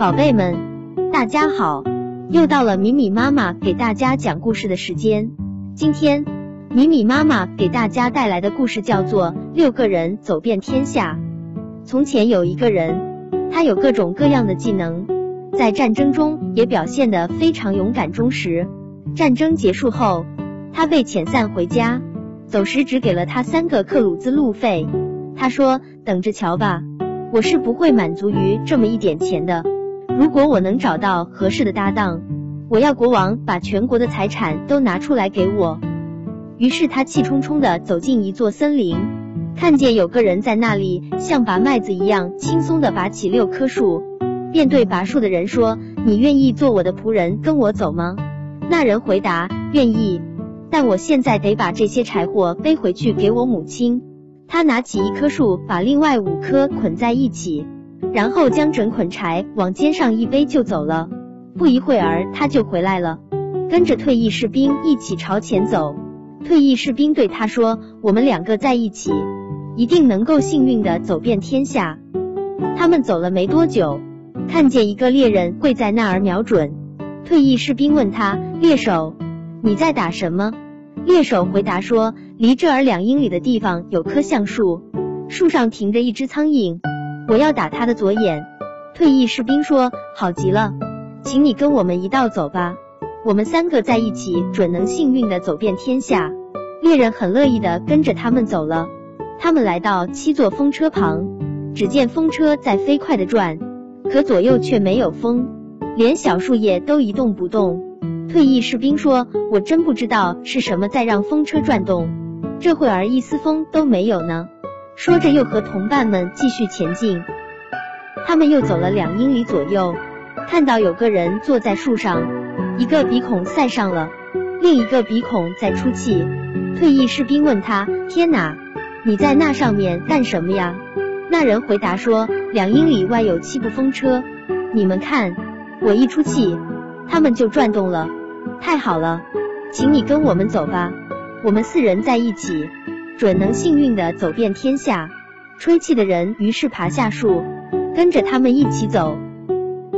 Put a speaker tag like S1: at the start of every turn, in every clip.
S1: 宝贝们，大家好！又到了米米妈妈给大家讲故事的时间。今天，米米妈妈给大家带来的故事叫做《六个人走遍天下》。从前有一个人，他有各种各样的技能，在战争中也表现得非常勇敢忠实。战争结束后，他被遣散回家，走时只给了他三个克鲁兹路费。他说：“等着瞧吧，我是不会满足于这么一点钱的。”如果我能找到合适的搭档，我要国王把全国的财产都拿出来给我。于是他气冲冲地走进一座森林，看见有个人在那里像拔麦子一样轻松地拔起六棵树，便对拔树的人说：“你愿意做我的仆人，跟我走吗？”那人回答：“愿意，但我现在得把这些柴火背回去给我母亲。”他拿起一棵树，把另外五棵捆在一起。然后将整捆柴往肩上一背就走了。不一会儿他就回来了，跟着退役士兵一起朝前走。退役士兵对他说：“我们两个在一起，一定能够幸运的走遍天下。”他们走了没多久，看见一个猎人跪在那儿瞄准。退役士兵问他：“猎手，你在打什么？”猎手回答说：“离这儿两英里的地方有棵橡树，树上停着一只苍蝇。”我要打他的左眼。退役士兵说：“好极了，请你跟我们一道走吧。我们三个在一起，准能幸运的走遍天下。”猎人很乐意的跟着他们走了。他们来到七座风车旁，只见风车在飞快的转，可左右却没有风，连小树叶都一动不动。退役士兵说：“我真不知道是什么在让风车转动，这会儿一丝风都没有呢。”说着，又和同伴们继续前进。他们又走了两英里左右，看到有个人坐在树上，一个鼻孔塞上了，另一个鼻孔在出气。退役士兵问他：“天哪，你在那上面干什么呀？”那人回答说：“两英里外有七部风车，你们看，我一出气，他们就转动了。太好了，请你跟我们走吧，我们四人在一起。”准能幸运的走遍天下。吹气的人于是爬下树，跟着他们一起走。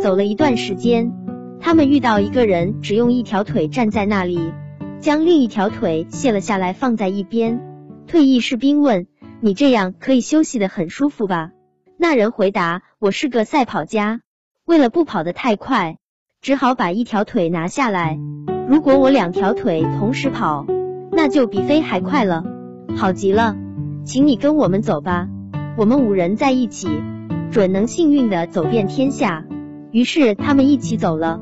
S1: 走了一段时间，他们遇到一个人，只用一条腿站在那里，将另一条腿卸了下来放在一边。退役士兵问：“你这样可以休息的很舒服吧？”那人回答：“我是个赛跑家，为了不跑得太快，只好把一条腿拿下来。如果我两条腿同时跑，那就比飞还快了。”好极了，请你跟我们走吧。我们五人在一起，准能幸运的走遍天下。于是他们一起走了。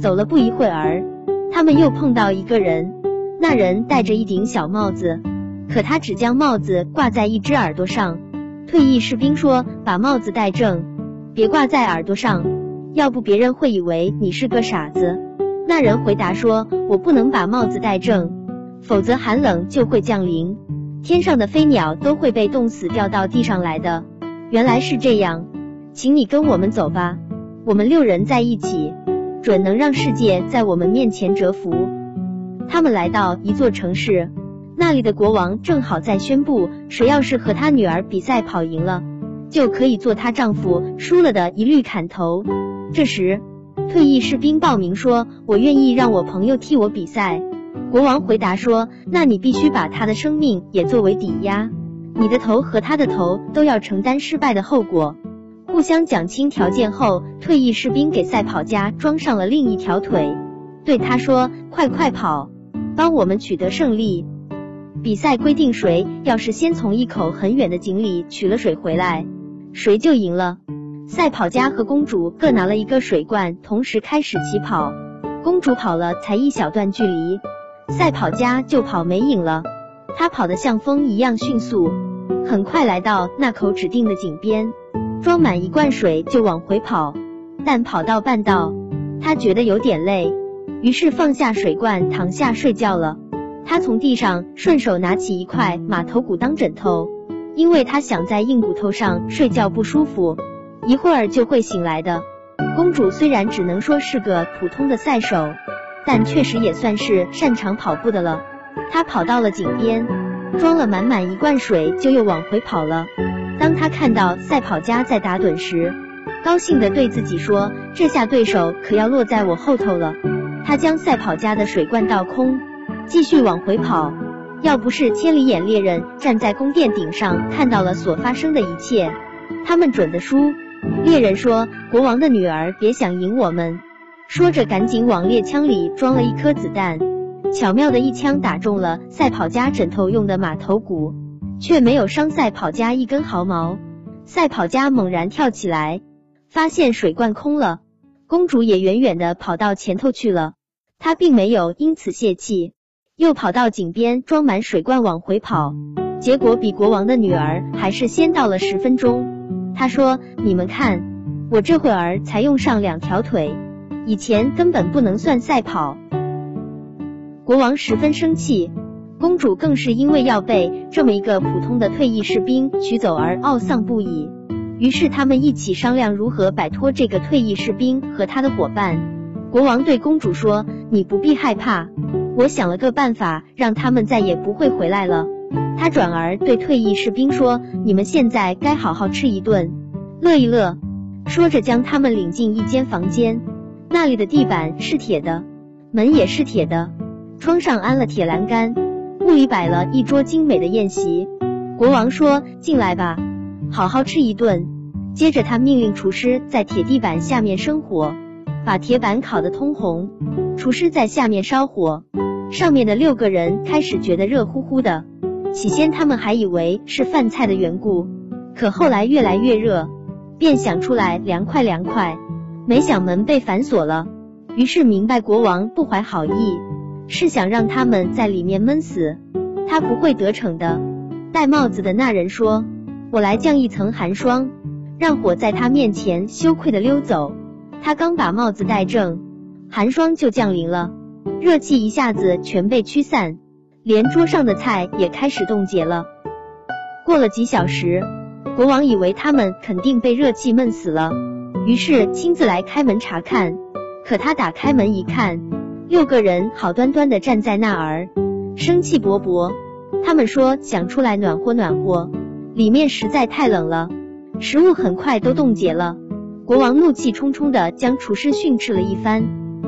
S1: 走了不一会儿，他们又碰到一个人。那人戴着一顶小帽子，可他只将帽子挂在一只耳朵上。退役士兵说：“把帽子戴正，别挂在耳朵上，要不别人会以为你是个傻子。”那人回答说：“我不能把帽子戴正。”否则寒冷就会降临，天上的飞鸟都会被冻死掉到地上来的。原来是这样，请你跟我们走吧，我们六人在一起，准能让世界在我们面前折服。他们来到一座城市，那里的国王正好在宣布，谁要是和他女儿比赛跑赢了，就可以做她丈夫，输了的一律砍头。这时，退役士兵报名说：“我愿意让我朋友替我比赛。”国王回答说：“那你必须把他的生命也作为抵押，你的头和他的头都要承担失败的后果。”互相讲清条件后，退役士兵给赛跑家装上了另一条腿，对他说：“快快跑，帮我们取得胜利。”比赛规定，谁要是先从一口很远的井里取了水回来，谁就赢了。赛跑家和公主各拿了一个水罐，同时开始起跑。公主跑了才一小段距离。赛跑家就跑没影了，他跑得像风一样迅速，很快来到那口指定的井边，装满一罐水就往回跑。但跑到半道，他觉得有点累，于是放下水罐躺下睡觉了。他从地上顺手拿起一块马头骨当枕头，因为他想在硬骨头上睡觉不舒服，一会儿就会醒来的。公主虽然只能说是个普通的赛手。但确实也算是擅长跑步的了。他跑到了井边，装了满满一罐水，就又往回跑了。当他看到赛跑家在打盹时，高兴的对自己说：“这下对手可要落在我后头了。”他将赛跑家的水罐倒空，继续往回跑。要不是千里眼猎人站在宫殿顶上看到了所发生的一切，他们准的输。猎人说：“国王的女儿别想赢我们。”说着，赶紧往猎枪里装了一颗子弹，巧妙的一枪打中了赛跑家枕头用的马头骨，却没有伤赛跑家一根毫毛。赛跑家猛然跳起来，发现水罐空了，公主也远远的跑到前头去了。她并没有因此泄气，又跑到井边装满水罐往回跑，结果比国王的女儿还是先到了十分钟。她说：“你们看，我这会儿才用上两条腿。”以前根本不能算赛跑，国王十分生气，公主更是因为要被这么一个普通的退役士兵娶走而懊丧不已。于是他们一起商量如何摆脱这个退役士兵和他的伙伴。国王对公主说：“你不必害怕，我想了个办法，让他们再也不会回来了。”他转而对退役士兵说：“你们现在该好好吃一顿，乐一乐。”说着将他们领进一间房间。那里的地板是铁的，门也是铁的，窗上安了铁栏杆，屋里摆了一桌精美的宴席。国王说：“进来吧，好好吃一顿。”接着他命令厨师在铁地板下面生火，把铁板烤得通红。厨师在下面烧火，上面的六个人开始觉得热乎乎的。起先他们还以为是饭菜的缘故，可后来越来越热，便想出来凉快凉快。没想门被反锁了，于是明白国王不怀好意，是想让他们在里面闷死。他不会得逞的。戴帽子的那人说：“我来降一层寒霜，让火在他面前羞愧的溜走。”他刚把帽子戴正，寒霜就降临了，热气一下子全被驱散，连桌上的菜也开始冻结了。过了几小时，国王以为他们肯定被热气闷死了。于是亲自来开门查看，可他打开门一看，六个人好端端的站在那儿，生气勃勃。他们说想出来暖和暖和，里面实在太冷了，食物很快都冻结了。国王怒气冲冲的将厨师训斥了一番，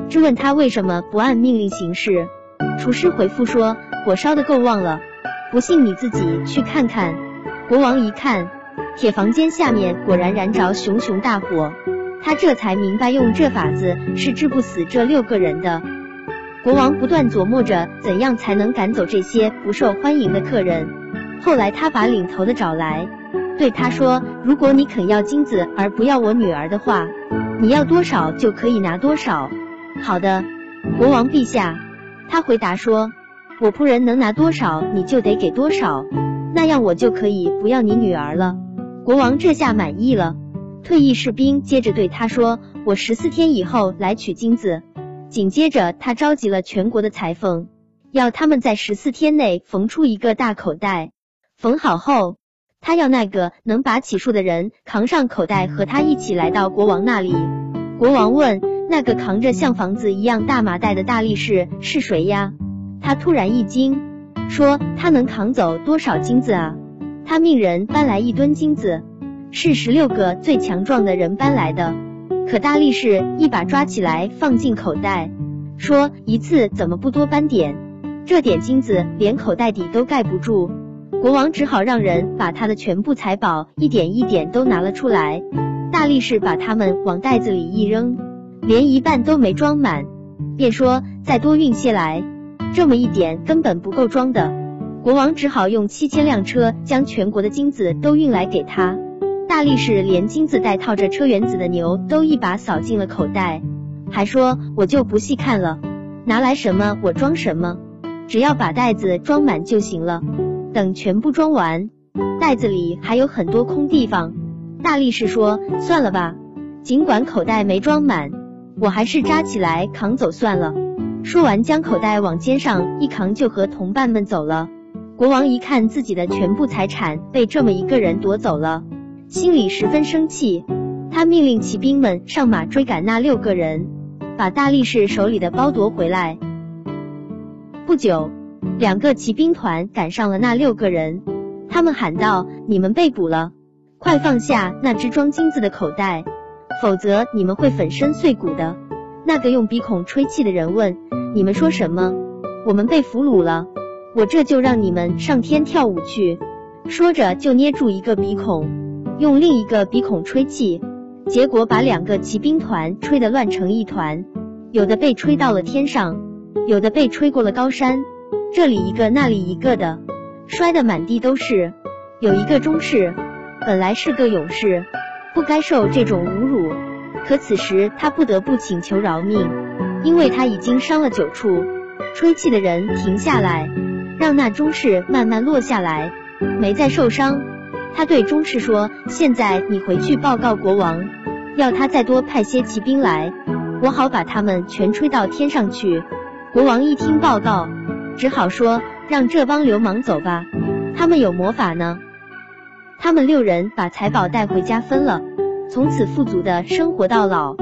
S1: 质问他为什么不按命令行事。厨师回复说火烧的够旺了，不信你自己去看看。国王一看。铁房间下面果然燃着熊熊大火，他这才明白用这法子是治不死这六个人的。国王不断琢磨着怎样才能赶走这些不受欢迎的客人。后来他把领头的找来，对他说：“如果你肯要金子而不要我女儿的话，你要多少就可以拿多少。”好的，国王陛下，他回答说：“我仆人能拿多少，你就得给多少，那样我就可以不要你女儿了。”国王这下满意了，退役士兵接着对他说：“我十四天以后来取金子。”紧接着，他召集了全国的裁缝，要他们在十四天内缝出一个大口袋。缝好后，他要那个能把起树的人扛上口袋，和他一起来到国王那里。国王问：“那个扛着像房子一样大麻袋的大力士是谁呀？”他突然一惊，说：“他能扛走多少金子啊？”他命人搬来一吨金子，是十六个最强壮的人搬来的。可大力士一把抓起来放进口袋，说：“一次怎么不多搬点？这点金子连口袋底都盖不住。”国王只好让人把他的全部财宝一点一点都拿了出来。大力士把他们往袋子里一扔，连一半都没装满，便说：“再多运些来，这么一点根本不够装的。”国王只好用七千辆车将全国的金子都运来给他。大力士连金子带套着车辕子的牛都一把扫进了口袋，还说：“我就不细看了，拿来什么我装什么，只要把袋子装满就行了。”等全部装完，袋子里还有很多空地方。大力士说：“算了吧，尽管口袋没装满，我还是扎起来扛走算了。”说完，将口袋往肩上一扛，就和同伴们走了。国王一看自己的全部财产被这么一个人夺走了，心里十分生气。他命令骑兵们上马追赶那六个人，把大力士手里的包夺回来。不久，两个骑兵团赶上了那六个人，他们喊道：“你们被捕了，快放下那只装金子的口袋！”否则你们会粉身碎骨的。那个用鼻孔吹气的人问：“你们说什么？我们被俘虏了，我这就让你们上天跳舞去。”说着就捏住一个鼻孔，用另一个鼻孔吹气，结果把两个骑兵团吹得乱成一团，有的被吹到了天上，有的被吹过了高山，这里一个那里一个的，摔得满地都是。有一个中士，本来是个勇士，不该受这种侮辱，可此时他不得不请求饶命，因为他已经伤了九处。吹气的人停下来，让那中士慢慢落下来。没再受伤，他对中士说：“现在你回去报告国王，要他再多派些骑兵来，我好把他们全吹到天上去。”国王一听报告，只好说：“让这帮流氓走吧，他们有魔法呢。”他们六人把财宝带回家分了，从此富足的生活到老。